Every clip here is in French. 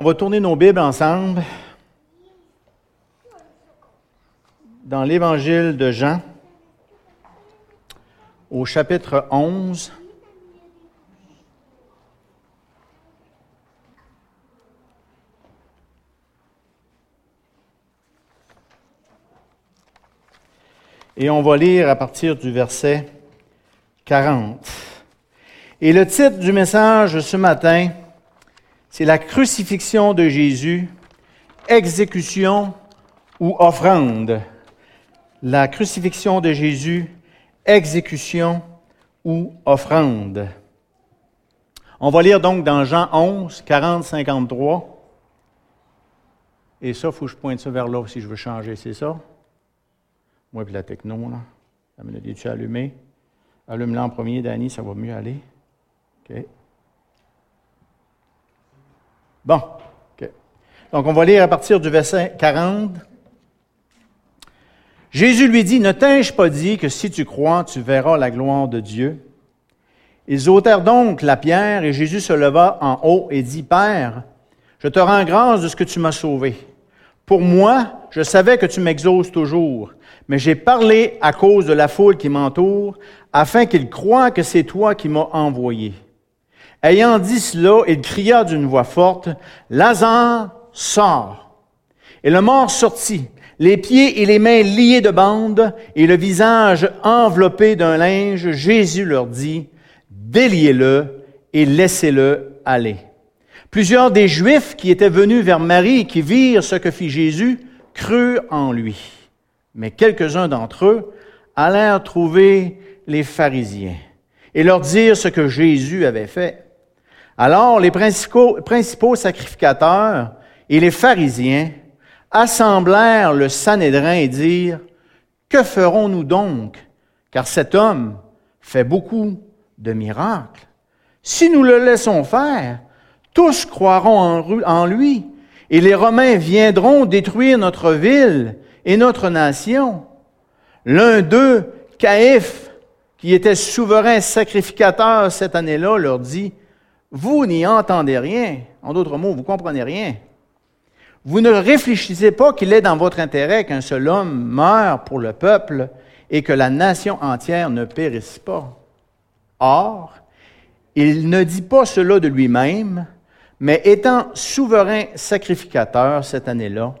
On va tourner nos Bibles ensemble dans l'Évangile de Jean au chapitre 11. Et on va lire à partir du verset 40. Et le titre du message ce matin, c'est la crucifixion de Jésus, exécution ou offrande. La crucifixion de Jésus, exécution ou offrande. On va lire donc dans Jean 11, 40, 53. Et ça, il faut que je pointe ça vers là si je veux changer, c'est ça? Moi puis la techno, là. Me dit, tu allumé? Allume-la en premier, Danny, ça va mieux aller. OK. Bon. Donc, on va lire à partir du verset 40. Jésus lui dit, Ne t'ai-je pas dit que si tu crois, tu verras la gloire de Dieu? Ils ôtèrent donc la pierre et Jésus se leva en haut et dit, Père, je te rends grâce de ce que tu m'as sauvé. Pour moi, je savais que tu m'exauces toujours, mais j'ai parlé à cause de la foule qui m'entoure, afin qu'ils croient que c'est toi qui m'as envoyé. Ayant dit cela, il cria d'une voix forte, Lazare, sort. Et le mort sortit, les pieds et les mains liés de bandes et le visage enveloppé d'un linge. Jésus leur dit, Déliez-le et laissez-le aller. Plusieurs des Juifs qui étaient venus vers Marie et qui virent ce que fit Jésus crurent en lui. Mais quelques-uns d'entre eux allèrent trouver les pharisiens et leur dire ce que Jésus avait fait. Alors les principaux, sacrificateurs et les pharisiens assemblèrent le Sanhédrin et dirent, Que ferons-nous donc? Car cet homme fait beaucoup de miracles. Si nous le laissons faire, tous croiront en lui, et les Romains viendront détruire notre ville et notre nation. L'un d'eux, Caïphe, qui était souverain sacrificateur cette année-là, leur dit, Vous n'y entendez rien. En d'autres mots, vous comprenez rien. Vous ne réfléchissez pas qu'il est dans votre intérêt qu'un seul homme meure pour le peuple et que la nation entière ne périsse pas. Or, il ne dit pas cela de lui-même, mais étant souverain sacrificateur cette année-là,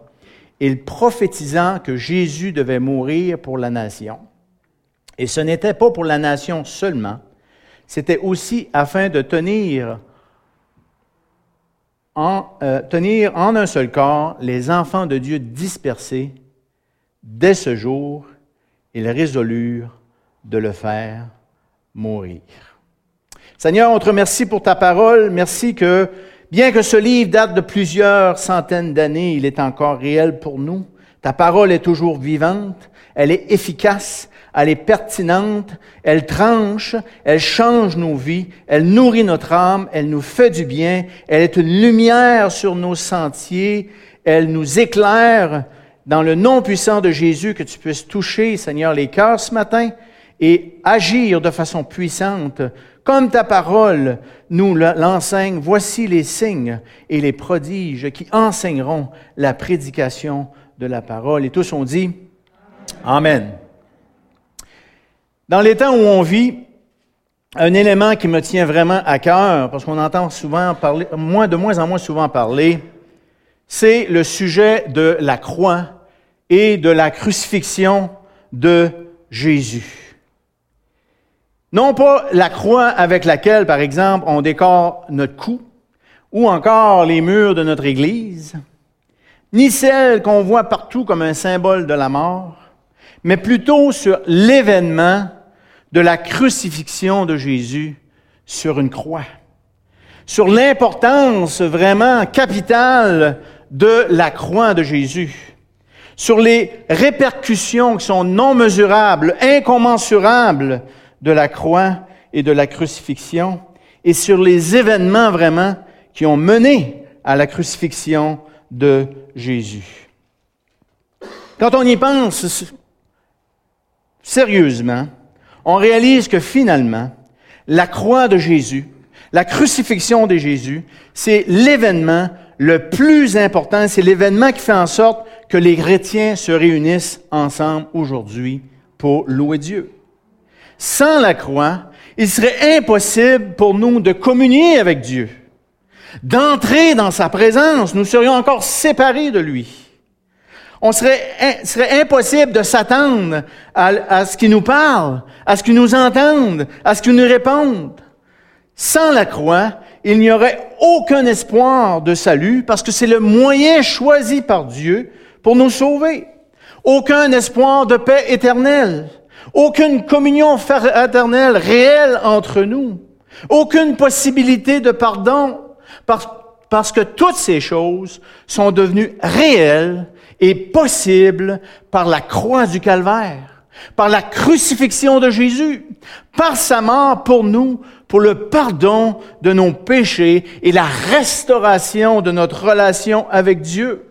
il prophétisant que Jésus devait mourir pour la nation. Et ce n'était pas pour la nation seulement, c'était aussi afin de tenir en, euh, tenir en un seul corps les enfants de Dieu dispersés. Dès ce jour, ils résolurent de le faire mourir. Seigneur, on te remercie pour ta parole. Merci que Bien que ce livre date de plusieurs centaines d'années, il est encore réel pour nous. Ta parole est toujours vivante, elle est efficace, elle est pertinente, elle tranche, elle change nos vies, elle nourrit notre âme, elle nous fait du bien, elle est une lumière sur nos sentiers, elle nous éclaire dans le nom puissant de Jésus, que tu puisses toucher, Seigneur, les cœurs ce matin et agir de façon puissante comme ta parole nous l'enseigne, voici les signes et les prodiges qui enseigneront la prédication de la parole. Et tous ont dit Amen. Dans les temps où on vit, un élément qui me tient vraiment à cœur, parce qu'on entend souvent parler, moins, de moins en moins souvent parler, c'est le sujet de la croix et de la crucifixion de Jésus. Non pas la croix avec laquelle, par exemple, on décore notre cou, ou encore les murs de notre Église, ni celle qu'on voit partout comme un symbole de la mort, mais plutôt sur l'événement de la crucifixion de Jésus sur une croix, sur l'importance vraiment capitale de la croix de Jésus, sur les répercussions qui sont non mesurables, incommensurables de la croix et de la crucifixion et sur les événements vraiment qui ont mené à la crucifixion de Jésus. Quand on y pense sérieusement, on réalise que finalement, la croix de Jésus, la crucifixion de Jésus, c'est l'événement le plus important, c'est l'événement qui fait en sorte que les chrétiens se réunissent ensemble aujourd'hui pour louer Dieu. Sans la croix, il serait impossible pour nous de communier avec Dieu, d'entrer dans sa présence. Nous serions encore séparés de lui. On serait, serait impossible de s'attendre à, ce qu'il nous parle, à ce qu'il nous entende, à ce qu'il nous réponde. Sans la croix, il n'y aurait aucun espoir de salut parce que c'est le moyen choisi par Dieu pour nous sauver. Aucun espoir de paix éternelle. Aucune communion fraternelle réelle entre nous. Aucune possibilité de pardon. Parce, parce que toutes ces choses sont devenues réelles et possibles par la croix du calvaire, par la crucifixion de Jésus, par sa mort pour nous, pour le pardon de nos péchés et la restauration de notre relation avec Dieu.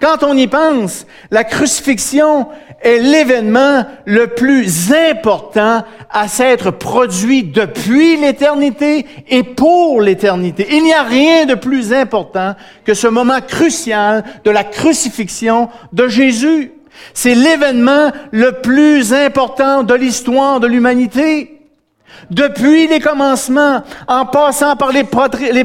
Quand on y pense, la crucifixion est l'événement le plus important à s'être produit depuis l'éternité et pour l'éternité. Il n'y a rien de plus important que ce moment crucial de la crucifixion de Jésus. C'est l'événement le plus important de l'histoire de l'humanité. Depuis les commencements, en passant par les,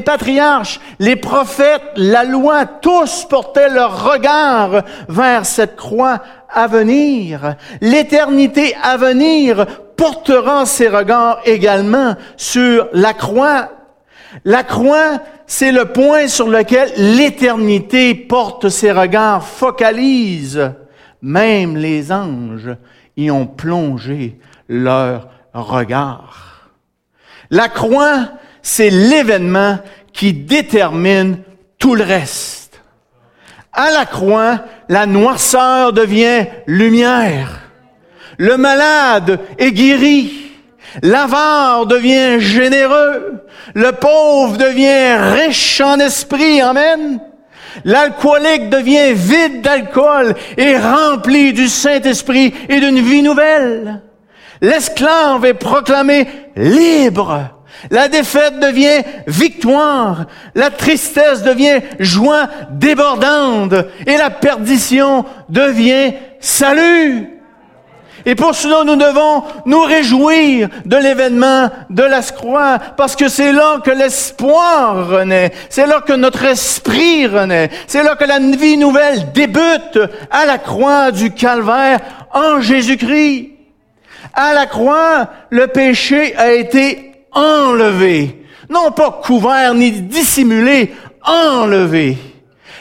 patriarches, les prophètes, la loi, tous portaient leur regard vers cette croix à venir. L'éternité à venir portera ses regards également sur la croix. La croix, c'est le point sur lequel l'éternité porte ses regards, focalise. Même les anges y ont plongé leur regard. La croix, c'est l'événement qui détermine tout le reste. À la croix, la noirceur devient lumière. Le malade est guéri. L'avare devient généreux. Le pauvre devient riche en esprit. Amen. L'alcoolique devient vide d'alcool et rempli du Saint-Esprit et d'une vie nouvelle. L'esclave est proclamé libre. La défaite devient victoire. La tristesse devient joie débordante. Et la perdition devient salut. Et pour cela, nous devons nous réjouir de l'événement de la croix, parce que c'est là que l'espoir renaît, c'est là que notre esprit renaît, c'est là que la vie nouvelle débute à la croix du calvaire en Jésus-Christ. À la croix, le péché a été enlevé. Non pas couvert ni dissimulé, enlevé.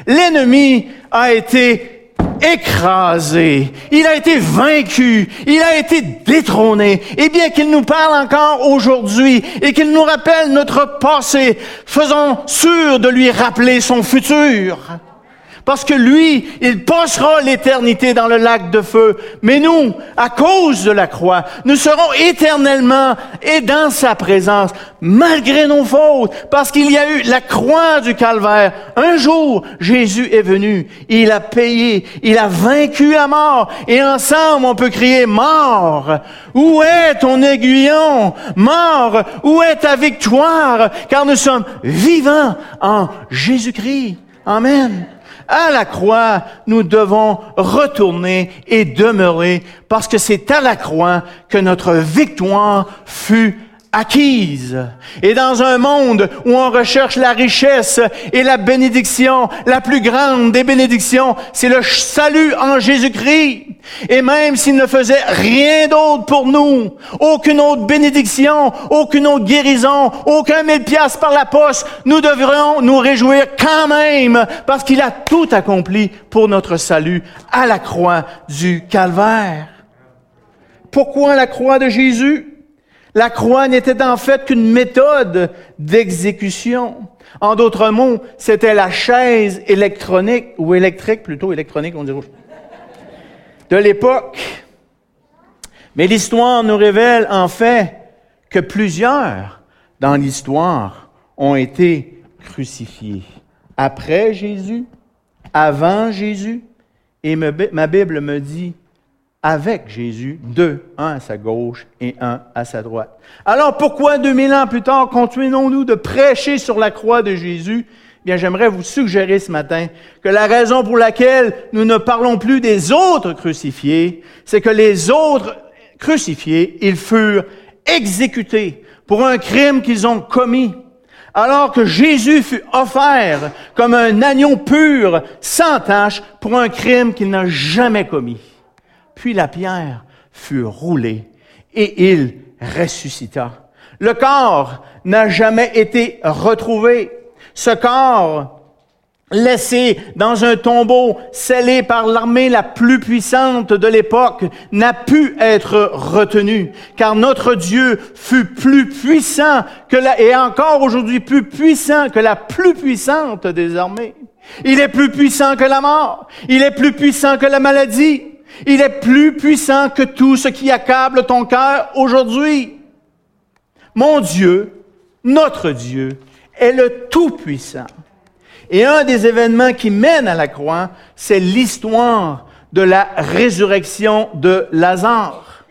L'ennemi a été écrasé, il a été vaincu, il a été détrôné. Et bien qu'il nous parle encore aujourd'hui et qu'il nous rappelle notre passé, faisons sûr de lui rappeler son futur. Parce que lui, il passera l'éternité dans le lac de feu. Mais nous, à cause de la croix, nous serons éternellement et dans sa présence, malgré nos fautes. Parce qu'il y a eu la croix du calvaire. Un jour, Jésus est venu. Il a payé. Il a vaincu la mort. Et ensemble, on peut crier mort. Où est ton aiguillon? Mort. Où est ta victoire? Car nous sommes vivants en Jésus-Christ. Amen. À la croix, nous devons retourner et demeurer parce que c'est à la croix que notre victoire fut acquise. Et dans un monde où on recherche la richesse et la bénédiction, la plus grande des bénédictions, c'est le salut en Jésus-Christ. Et même s'il ne faisait rien d'autre pour nous, aucune autre bénédiction, aucune autre guérison, aucun mille piastres par la poste, nous devrions nous réjouir quand même parce qu'il a tout accompli pour notre salut à la croix du calvaire. Pourquoi la croix de Jésus? La croix n'était en fait qu'une méthode d'exécution. En d'autres mots, c'était la chaise électronique, ou électrique plutôt, électronique, on dirait, de l'époque. Mais l'histoire nous révèle en fait que plusieurs dans l'histoire ont été crucifiés. Après Jésus, avant Jésus, et ma Bible me dit avec Jésus, deux, un à sa gauche et un à sa droite. Alors pourquoi 2000 ans plus tard continuons-nous de prêcher sur la croix de Jésus? Bien, j'aimerais vous suggérer ce matin que la raison pour laquelle nous ne parlons plus des autres crucifiés, c'est que les autres crucifiés, ils furent exécutés pour un crime qu'ils ont commis. Alors que Jésus fut offert comme un agneau pur, sans tache, pour un crime qu'il n'a jamais commis. Puis la pierre fut roulée et il ressuscita. Le corps n'a jamais été retrouvé. Ce corps laissé dans un tombeau scellé par l'armée la plus puissante de l'époque, n'a pu être retenu, car notre Dieu fut plus puissant que la, et encore aujourd'hui plus puissant que la plus puissante des armées. Il est plus puissant que la mort, il est plus puissant que la maladie, il est plus puissant que tout ce qui accable ton cœur aujourd'hui. Mon Dieu, notre Dieu, est le Tout-Puissant. Et un des événements qui mènent à la croix, c'est l'histoire de la résurrection de Lazare.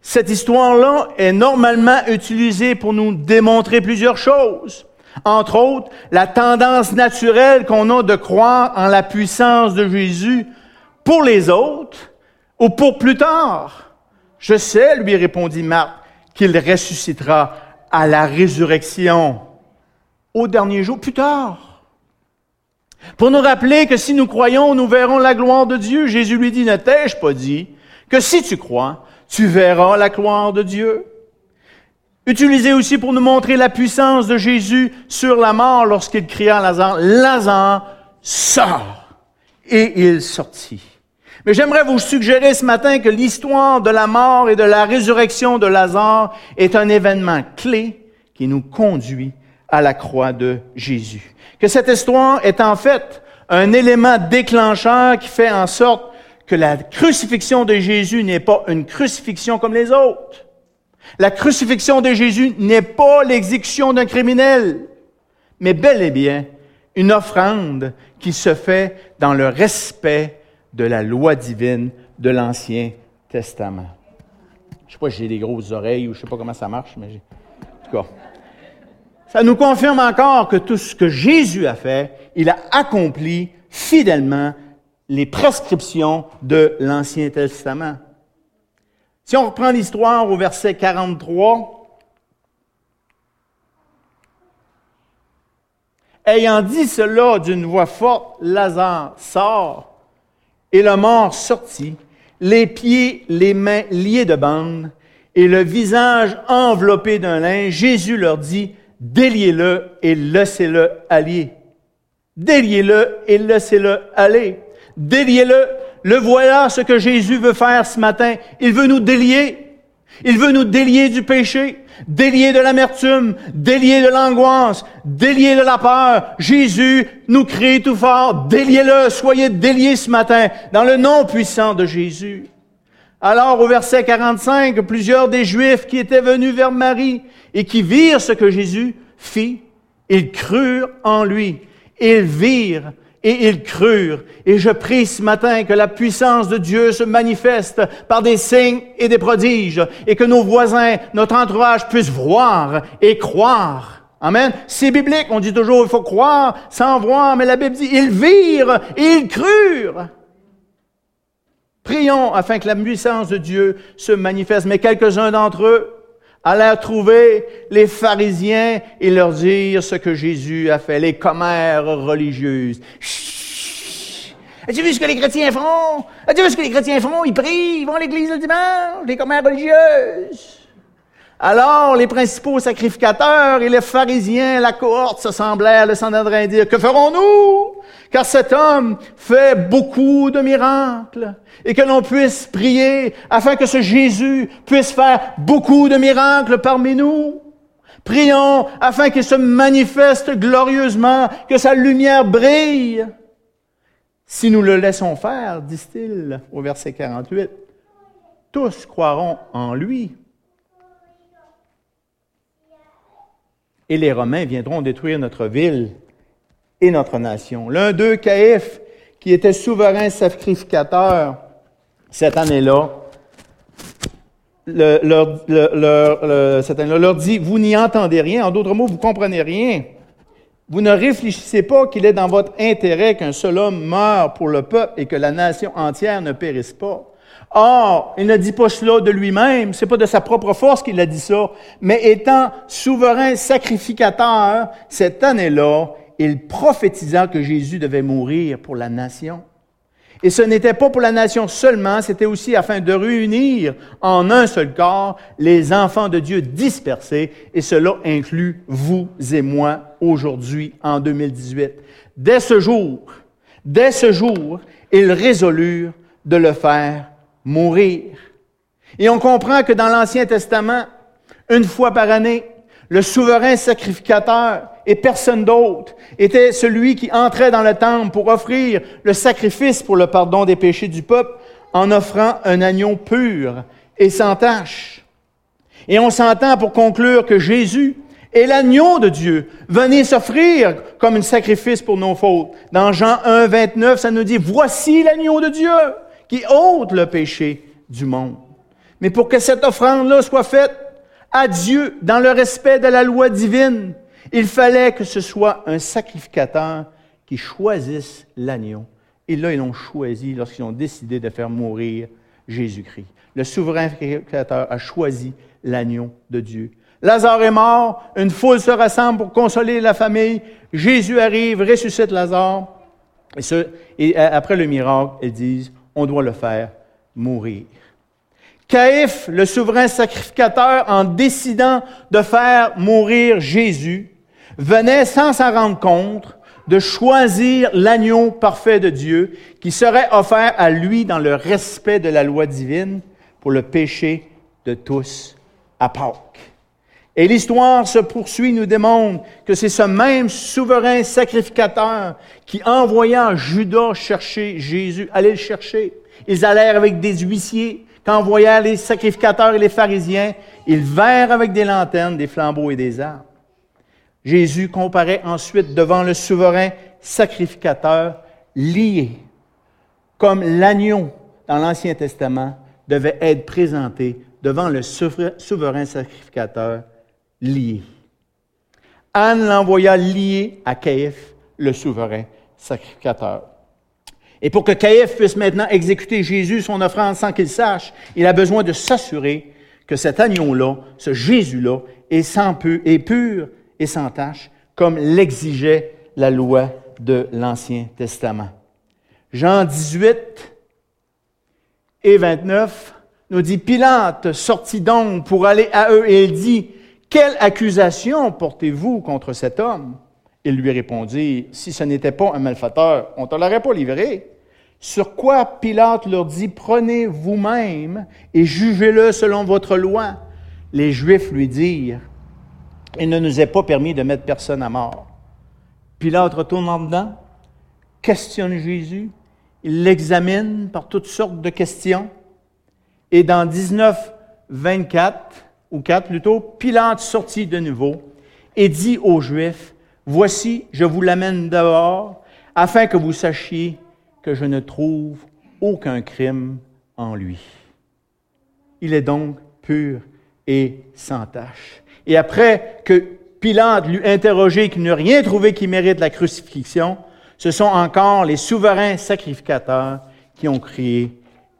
Cette histoire-là est normalement utilisée pour nous démontrer plusieurs choses. Entre autres, la tendance naturelle qu'on a de croire en la puissance de Jésus pour les autres ou pour plus tard? Je sais, lui répondit Marthe, qu'il ressuscitera à la résurrection au dernier jour, plus tard. Pour nous rappeler que si nous croyons, nous verrons la gloire de Dieu. Jésus lui dit, ne t'ai-je pas dit que si tu crois, tu verras la gloire de Dieu? Utilisé aussi pour nous montrer la puissance de Jésus sur la mort lorsqu'il cria à Lazare, Lazare, sors! Et il sortit. Mais j'aimerais vous suggérer ce matin que l'histoire de la mort et de la résurrection de Lazare est un événement clé qui nous conduit à la croix de Jésus que cette histoire est en fait un élément déclencheur qui fait en sorte que la crucifixion de Jésus n'est pas une crucifixion comme les autres. La crucifixion de Jésus n'est pas l'exécution d'un criminel, mais bel et bien une offrande qui se fait dans le respect de la loi divine de l'Ancien Testament. Je sais pas si j'ai des grosses oreilles ou je sais pas comment ça marche, mais en tout cas. Ça nous confirme encore que tout ce que Jésus a fait, il a accompli fidèlement les prescriptions de l'Ancien Testament. Si on reprend l'histoire au verset 43, Ayant dit cela d'une voix forte, Lazare sort, et le mort sortit, les pieds, les mains liés de bandes, et le visage enveloppé d'un linge. Jésus leur dit, déliez-le et laissez-le aller. Déliez-le et laissez-le aller. Déliez-le. Le voilà ce que Jésus veut faire ce matin. Il veut nous délier. Il veut nous délier du péché, délier de l'amertume, délier de l'angoisse, délier de la peur. Jésus nous crie tout fort, déliez-le, soyez déliés ce matin dans le nom puissant de Jésus. Alors, au verset 45, plusieurs des Juifs qui étaient venus vers Marie et qui virent ce que Jésus fit, ils crurent en lui. Ils virent et ils crurent. Et je prie ce matin que la puissance de Dieu se manifeste par des signes et des prodiges et que nos voisins, notre entourage puissent voir et croire. Amen. C'est biblique. On dit toujours, il faut croire sans voir, mais la Bible dit, ils virent et ils crurent. Prions afin que la puissance de Dieu se manifeste. Mais quelques-uns d'entre eux allèrent trouver les pharisiens et leur dire ce que Jésus a fait, les commères religieuses. As-tu vu ce que les chrétiens font? As-tu vu ce que les chrétiens font? Ils prient, ils vont à l'église le dimanche, les commères religieuses. Alors, les principaux sacrificateurs et les pharisiens, la cohorte, se semblèrent le train dire, que ferons-nous? Car cet homme fait beaucoup de miracles et que l'on puisse prier afin que ce Jésus puisse faire beaucoup de miracles parmi nous. Prions afin qu'il se manifeste glorieusement, que sa lumière brille. Si nous le laissons faire, disent-ils au verset 48, tous croiront en lui. Et les Romains viendront détruire notre ville et notre nation. L'un d'eux, Caïphe, qui était souverain sacrificateur cette année-là, leur, cette année-là, leur dit, vous n'y entendez rien, en d'autres mots, vous comprenez rien. Vous ne réfléchissez pas qu'il est dans votre intérêt qu'un seul homme meure pour le peuple et que la nation entière ne périsse pas. Or, il ne dit pas cela de lui-même, c'est pas de sa propre force qu'il a dit ça, mais étant souverain sacrificateur, cette année-là, il prophétisa que Jésus devait mourir pour la nation. Et ce n'était pas pour la nation seulement, c'était aussi afin de réunir en un seul corps les enfants de Dieu dispersés, et cela inclut vous et moi aujourd'hui, en 2018. Dès ce jour, dès ce jour, ils résolurent de le faire mourir. Et on comprend que dans l'Ancien Testament, une fois par année, le souverain sacrificateur et personne d'autre était celui qui entrait dans le temple pour offrir le sacrifice pour le pardon des péchés du peuple en offrant un agneau pur et sans tache. Et on s'entend pour conclure que Jésus est l'agneau de Dieu, venez s'offrir comme un sacrifice pour nos fautes. Dans Jean 1, 29, ça nous dit, voici l'agneau de Dieu qui ôte le péché du monde. Mais pour que cette offrande-là soit faite à Dieu dans le respect de la loi divine, il fallait que ce soit un sacrificateur qui choisisse l'agneau. Et là, ils l'ont choisi lorsqu'ils ont décidé de faire mourir Jésus-Christ. Le souverain sacrificateur a choisi l'agneau de Dieu. Lazare est mort, une foule se rassemble pour consoler la famille. Jésus arrive, ressuscite Lazare. Et, et après le miracle, ils disent, on doit le faire mourir. Caïphe, le souverain sacrificateur, en décidant de faire mourir Jésus, venait sans s'en rendre compte de choisir l'agneau parfait de Dieu qui serait offert à lui dans le respect de la loi divine pour le péché de tous à Pâques. Et l'histoire se poursuit, nous démontre que c'est ce même souverain sacrificateur qui envoya Judas chercher Jésus, aller le chercher. Ils allèrent avec des huissiers. Quand voyèrent les sacrificateurs et les pharisiens, ils vinrent avec des lanternes, des flambeaux et des armes. Jésus comparaît ensuite devant le souverain sacrificateur lié, comme l'agneau dans l'Ancien Testament devait être présenté devant le souverain sacrificateur lié. Anne l'envoya lié à Caïphe, le souverain sacrificateur. Et pour que Caïphe puisse maintenant exécuter Jésus, son offrande sans qu'il sache, il a besoin de s'assurer que cet agneau-là, ce Jésus-là, est sans est pur et sans tache, comme l'exigeait la loi de l'Ancien Testament. Jean 18 et 29 nous dit, Pilate sortit donc pour aller à eux et il dit, quelle accusation portez-vous contre cet homme? Il lui répondit, Si ce n'était pas un malfaiteur, on ne te l'aurait pas livré. Sur quoi Pilate leur dit, Prenez vous-même et jugez-le selon votre loi. Les Juifs lui dirent, Il ne nous est pas permis de mettre personne à mort. Pilate retourne en dedans, questionne Jésus, il l'examine par toutes sortes de questions. Et dans 19, 24, ou 4 plutôt, Pilate sortit de nouveau et dit aux Juifs, Voici, je vous l'amène dehors, afin que vous sachiez que je ne trouve aucun crime en lui. Il est donc pur et sans tache. Et après que Pilate l'eut interrogé qu'il n'eut rien trouvé qui mérite la crucifixion, ce sont encore les souverains sacrificateurs qui ont crié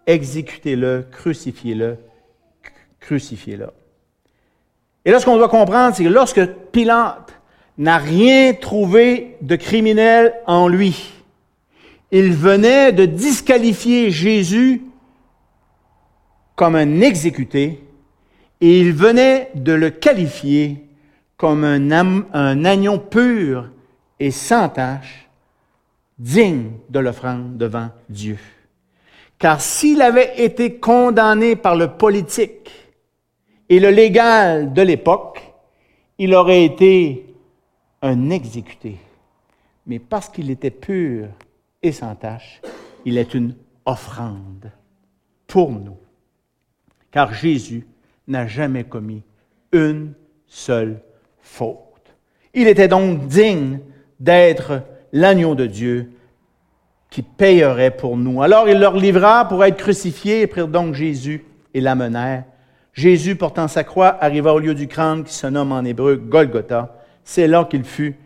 Exécutez-le, crucifiez-le, crucifiez-le. Et là, ce qu'on doit comprendre, c'est que lorsque Pilate n'a rien trouvé de criminel en lui, il venait de disqualifier Jésus comme un exécuté et il venait de le qualifier comme un, agneau pur et sans tache, digne de l'offrande devant Dieu. Car s'il avait été condamné par le politique, et le légal de l'époque, il aurait été un exécuté. Mais parce qu'il était pur et sans tache, il est une offrande pour nous. Car Jésus n'a jamais commis une seule faute. Il était donc digne d'être l'agneau de Dieu qui payerait pour nous. Alors il leur livra pour être crucifié et prirent donc Jésus et l'amenèrent Jésus, portant sa croix, arriva au lieu du crâne qui se nomme en hébreu Golgotha. C'est là qu'il fut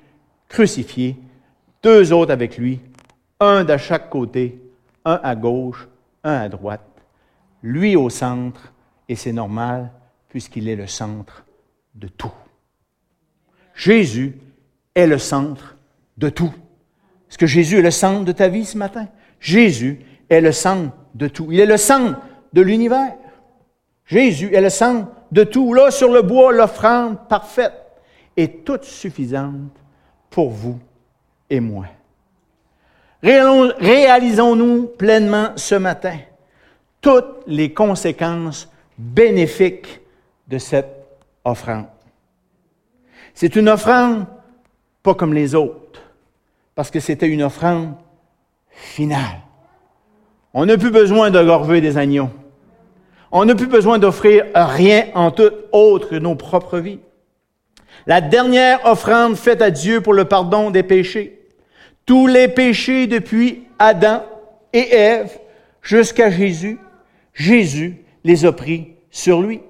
crucifié, deux autres avec lui, un de chaque côté, un à gauche, un à droite, lui au centre, et c'est normal puisqu'il est le centre de tout. Jésus est le centre de tout. Est-ce que Jésus est le centre de ta vie ce matin? Jésus est le centre de tout. Il est le centre de l'univers. Jésus est le centre de tout. Là, sur le bois, l'offrande parfaite est toute suffisante pour vous et moi. Réalisons-nous pleinement ce matin toutes les conséquences bénéfiques de cette offrande. C'est une offrande pas comme les autres, parce que c'était une offrande finale. On n'a plus besoin de gorver des agneaux. On n'a plus besoin d'offrir rien en tout autre que nos propres vies. La dernière offrande faite à Dieu pour le pardon des péchés. Tous les péchés depuis Adam et Ève jusqu'à Jésus, Jésus les a pris sur lui.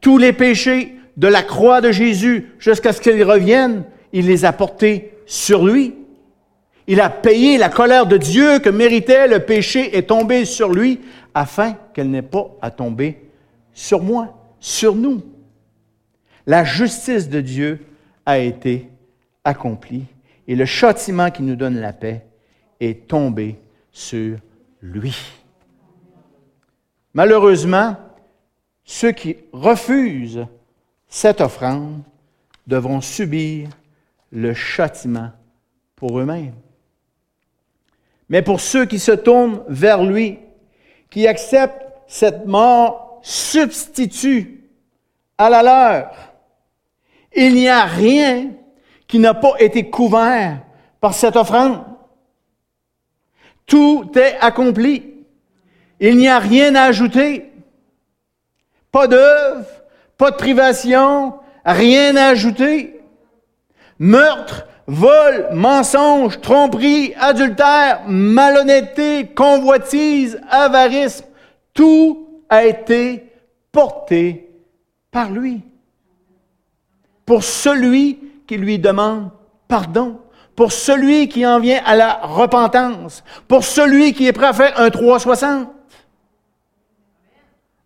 Tous les péchés de la croix de Jésus jusqu'à ce qu'il revienne, il les a portés sur lui. Il a payé la colère de Dieu que méritait le péché est tombé sur lui afin qu'elle n'ait pas à tomber sur moi, sur nous. La justice de Dieu a été accomplie et le châtiment qui nous donne la paix est tombé sur lui. Malheureusement, ceux qui refusent cette offrande devront subir le châtiment pour eux-mêmes. Mais pour ceux qui se tournent vers lui, qui acceptent cette mort substitut à la leur, il n'y a rien qui n'a pas été couvert par cette offrande. Tout est accompli. Il n'y a rien à ajouter. Pas d'œuvre, pas de privation, rien à ajouter. Meurtre, vol, mensonge, tromperie, adultère, malhonnêteté, convoitise, avarisme, tout a été porté par lui. Pour celui qui lui demande pardon, pour celui qui en vient à la repentance, pour celui qui est prêt à faire un 360.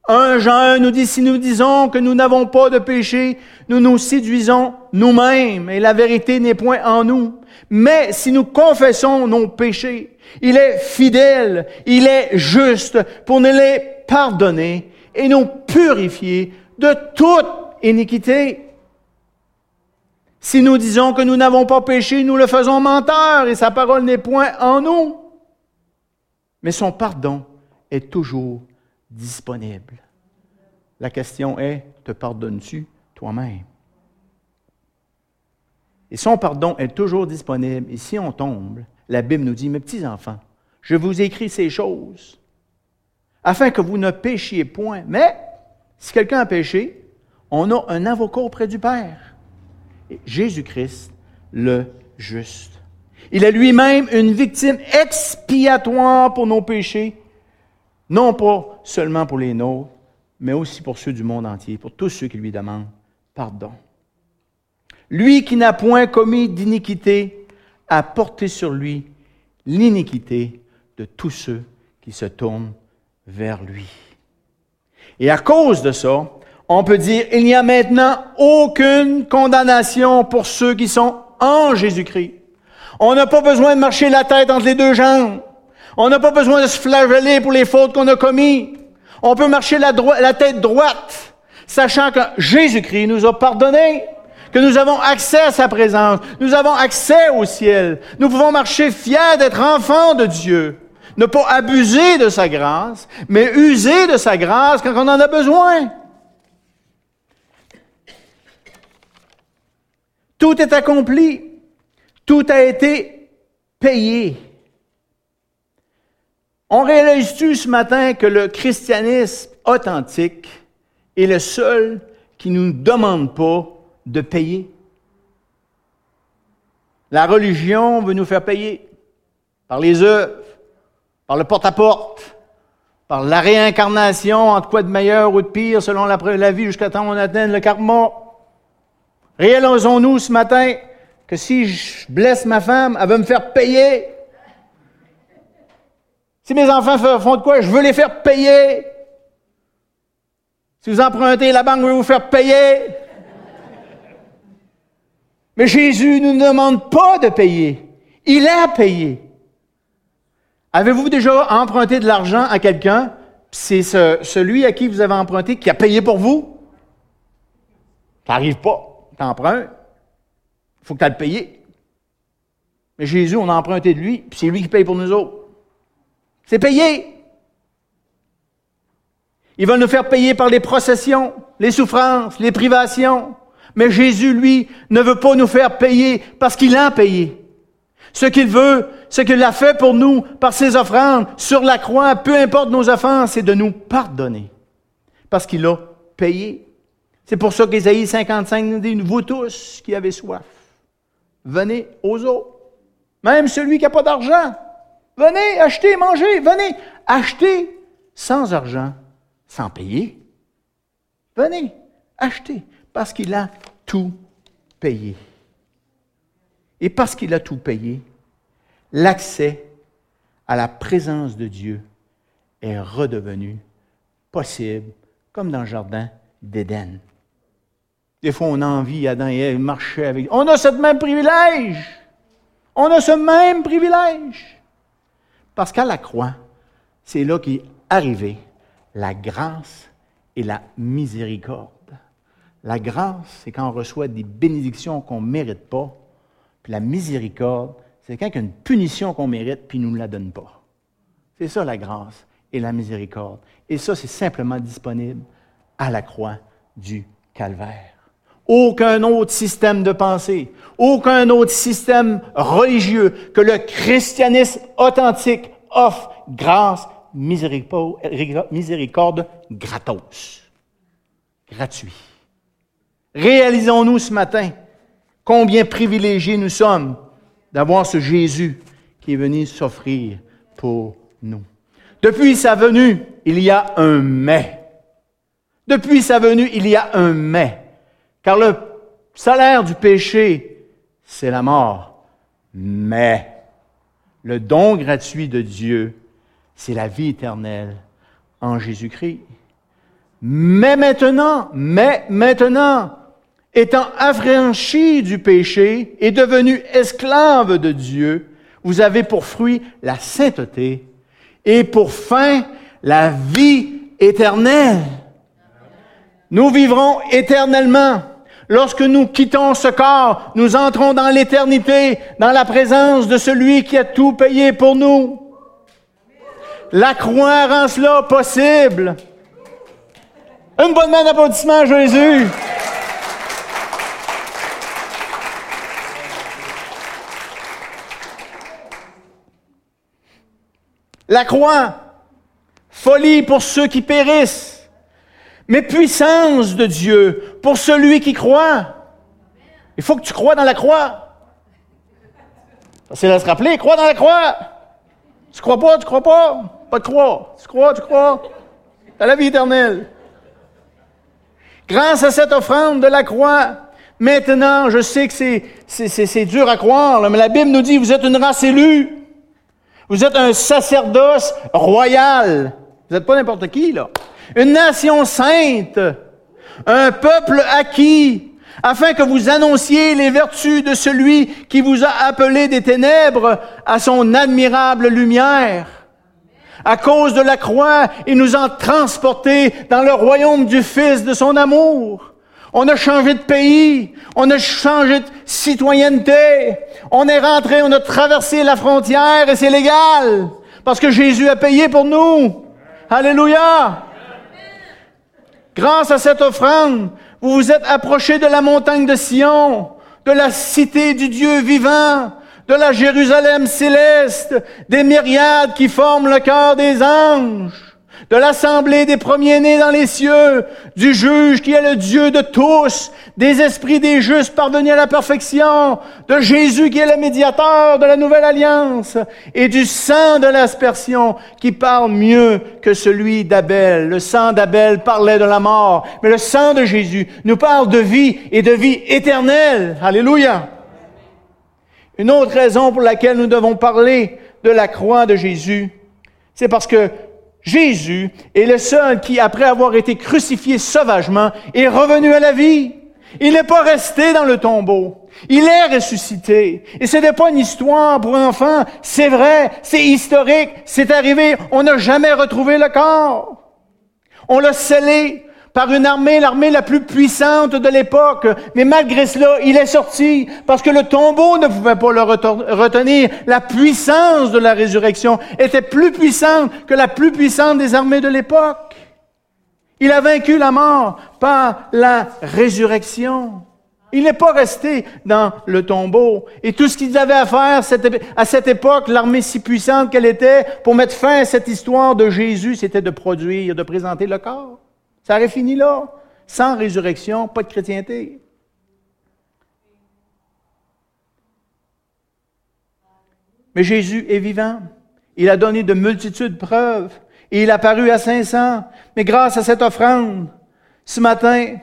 Un Jean nous dit, si nous disons que nous n'avons pas de péché, nous nous séduisons nous-mêmes et la vérité n'est point en nous. Mais si nous confessons nos péchés, il est fidèle, il est juste pour nous les pardonner et nous purifier de toute iniquité. Si nous disons que nous n'avons pas péché, nous le faisons menteur et sa parole n'est point en nous. Mais son pardon est toujours disponible. La question est, te pardonnes-tu toi-même? Et son pardon est toujours disponible. Et si on tombe, la Bible nous dit, mes petits-enfants, je vous écris ces choses afin que vous ne péchiez point. Mais si quelqu'un a péché, on a un avocat auprès du Père. Jésus-Christ, le juste. Il est lui-même une victime expiatoire pour nos péchés, non pas seulement pour les nôtres, mais aussi pour ceux du monde entier, pour tous ceux qui lui demandent pardon. Lui qui n'a point commis d'iniquité a porté sur lui l'iniquité de tous ceux qui se tournent vers lui. Et à cause de ça, on peut dire, il n'y a maintenant aucune condamnation pour ceux qui sont en Jésus-Christ. On n'a pas besoin de marcher la tête entre les deux jambes. On n'a pas besoin de se flageller pour les fautes qu'on a commises. On peut marcher la, tête droite, sachant que Jésus-Christ nous a pardonné, que nous avons accès à sa présence, nous avons accès au ciel. Nous pouvons marcher fiers d'être enfants de Dieu. Ne pas abuser de sa grâce, mais user de sa grâce quand on en a besoin. Tout est accompli. Tout a été payé. On réalise-tu ce matin que le christianisme authentique est le seul qui ne nous demande pas de payer? La religion veut nous faire payer par les œuvres, par le porte-à-porte, par la réincarnation, entre quoi de meilleur ou de pire selon la, vie jusqu'à temps qu'on atteigne le karma. Réalisons-nous ce matin que si je blesse ma femme, elle va me faire payer. Si mes enfants font de quoi, je veux les faire payer. Si vous empruntez, la banque veut vous faire payer. Mais Jésus ne nous demande pas de payer. Il a payé. Avez-vous déjà emprunté de l'argent à quelqu'un, c'est celui à qui vous avez emprunté qui a payé pour vous? Ça pas. Tu empruntes. Il faut que tu le payé. Mais Jésus, on a emprunté de lui, puis c'est lui qui paye pour nous autres. C'est payé. Il va nous faire payer par les processions, les souffrances, les privations. Mais Jésus, lui, ne veut pas nous faire payer parce qu'il a payé. Ce qu'il veut, ce qu'il a fait pour nous par ses offrandes sur la croix, peu importe nos offenses, c'est de nous pardonner. Parce qu'il a payé. C'est pour ça qu'Ésaïe 55 nous dit, vous tous qui avez soif, venez aux eaux. Même celui qui n'a pas d'argent, venez acheter, manger, venez acheter sans argent sans payer. Venez, achetez, parce qu'il a tout payé. Et parce qu'il a tout payé, l'accès à la présence de Dieu est redevenu possible, comme dans le jardin d'Éden. Des fois, on a envie, Adam et Ève marcher avec. On a ce même privilège. On a ce même privilège. Parce qu'à la croix, c'est là qu'est arrivé la grâce et la miséricorde. La grâce, c'est quand on reçoit des bénédictions qu'on ne mérite pas. Puis la miséricorde, c'est quand il y a une punition qu'on mérite, puis il ne nous la donne pas. C'est ça la grâce et la miséricorde. Et ça, c'est simplement disponible à la croix du calvaire. Aucun autre système de pensée, aucun autre système religieux que le christianisme authentique offre grâce miséricorde, gratos, gratuit. Réalisons-nous ce matin combien privilégiés nous sommes d'avoir ce Jésus qui est venu s'offrir pour nous. Depuis sa venue, il y a un mais. Depuis sa venue, il y a un mais. Car le salaire du péché, c'est la mort. Mais le don gratuit de Dieu, c'est la vie éternelle en Jésus-Christ. Mais maintenant, mais maintenant, étant affranchi du péché et devenu esclave de Dieu, vous avez pour fruit la sainteté et pour fin la vie éternelle. Nous vivrons éternellement. Lorsque nous quittons ce corps, nous entrons dans l'éternité, dans la présence de celui qui a tout payé pour nous. La croix rend cela possible. Une bonne main d'applaudissement Jésus. La croix, folie pour ceux qui périssent, mais puissance de Dieu pour celui qui croit. Il faut que tu crois dans la croix. C'est à se rappeler, crois dans la croix. Tu crois pas, tu crois pas. Pas de croix. Tu crois, tu crois. Tu la vie éternelle. Grâce à cette offrande de la croix, maintenant, je sais que c'est dur à croire, mais la Bible nous dit, vous êtes une race élue. Vous êtes un sacerdoce royal. Vous n'êtes pas n'importe qui, là. Une nation sainte. Un peuple acquis afin que vous annonciez les vertus de celui qui vous a appelé des ténèbres à son admirable lumière. À cause de la croix, il nous a transportés dans le royaume du Fils de son amour. On a changé de pays, on a changé de citoyenneté, on est rentré, on a traversé la frontière et c'est légal parce que Jésus a payé pour nous. Alléluia. Grâce à cette offrande, vous vous êtes approchés de la montagne de Sion, de la cité du Dieu vivant, de la Jérusalem céleste, des myriades qui forment le cœur des anges, de l'assemblée des premiers-nés dans les cieux, du juge qui est le Dieu de tous, des esprits des justes parvenus à la perfection, de Jésus qui est le médiateur de la nouvelle alliance, et du sang de l'aspersion qui parle mieux que celui d'Abel. Le sang d'Abel parlait de la mort, mais le sang de Jésus nous parle de vie et de vie éternelle. Alléluia. Une autre raison pour laquelle nous devons parler de la croix de Jésus, c'est parce que Jésus est le seul qui, après avoir été crucifié sauvagement, est revenu à la vie. Il n'est pas resté dans le tombeau. Il est ressuscité. Et ce n'est pas une histoire pour enfants. C'est vrai, c'est historique, c'est arrivé. On n'a jamais retrouvé le corps. On l'a scellé par une armée, l'armée la plus puissante de l'époque. Mais malgré cela, il est sorti parce que le tombeau ne pouvait pas le retenir. La puissance de la résurrection était plus puissante que la plus puissante des armées de l'époque. Il a vaincu la mort par la résurrection. Il n'est pas resté dans le tombeau. Et tout ce qu'ils avaient à faire à cette époque, l'armée si puissante qu'elle était, pour mettre fin à cette histoire de Jésus, c'était de produire, de présenter le corps. Ça aurait fini là. Sans résurrection, pas de chrétienté. Mais Jésus est vivant. Il a donné de multitudes de preuves. Et il a paru à 500. Mais grâce à cette offrande, ce matin,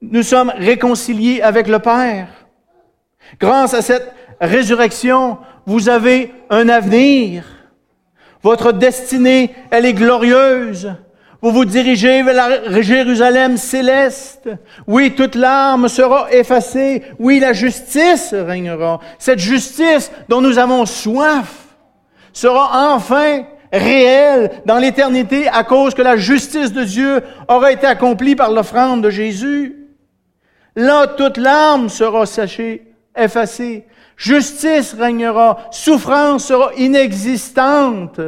nous sommes réconciliés avec le Père. Grâce à cette résurrection, vous avez un avenir. Votre destinée, elle est glorieuse. Vous vous dirigez vers la Jérusalem céleste. Oui, toute larme sera effacée. Oui, la justice régnera. Cette justice dont nous avons soif sera enfin réelle dans l'éternité à cause que la justice de Dieu aura été accomplie par l'offrande de Jésus. Là, toute larme sera séchée, effacée. Justice régnera. Souffrance sera inexistante.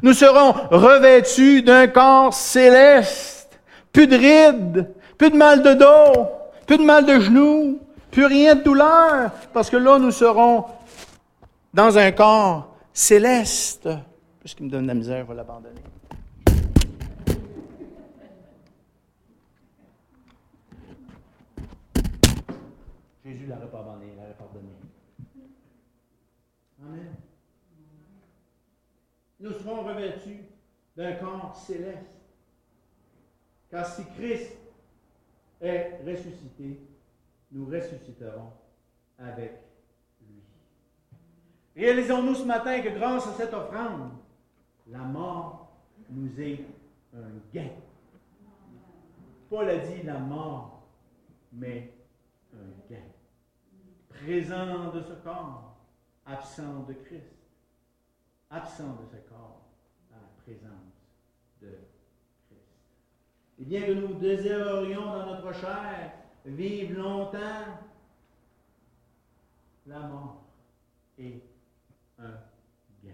Nous serons revêtus d'un corps céleste, plus de rides, plus de mal de dos, plus de mal de genoux, plus rien de douleur, parce que là, nous serons dans un corps céleste. Puisqu'il me donne la misère, il va l'abandonner. Jésus l'aurait pas abandonné, il l'aurait pardonné. Amen nous serons revêtus d'un corps céleste. Car si Christ est ressuscité, nous ressusciterons avec lui. Réalisons-nous ce matin que grâce à cette offrande, la mort nous est un gain. Paul a dit la mort, mais un gain. Présent de ce corps, absent de Christ absent de ce corps dans la présence de Christ. Et bien que nous désirerions dans notre chair vivre longtemps, la mort est un gain.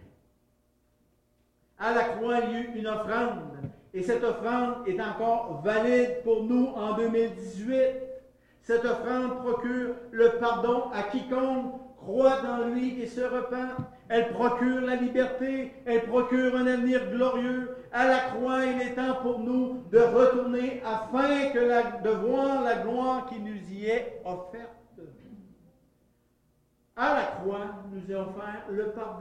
À la croix, il y a une offrande. Et cette offrande est encore valide pour nous en 2018. Cette offrande procure le pardon à quiconque croit dans lui et se repent. Elle procure la liberté, elle procure un avenir glorieux. À la croix, il est temps pour nous de retourner afin que de voir la gloire qui nous y est offerte. À la croix, nous est offert le pardon.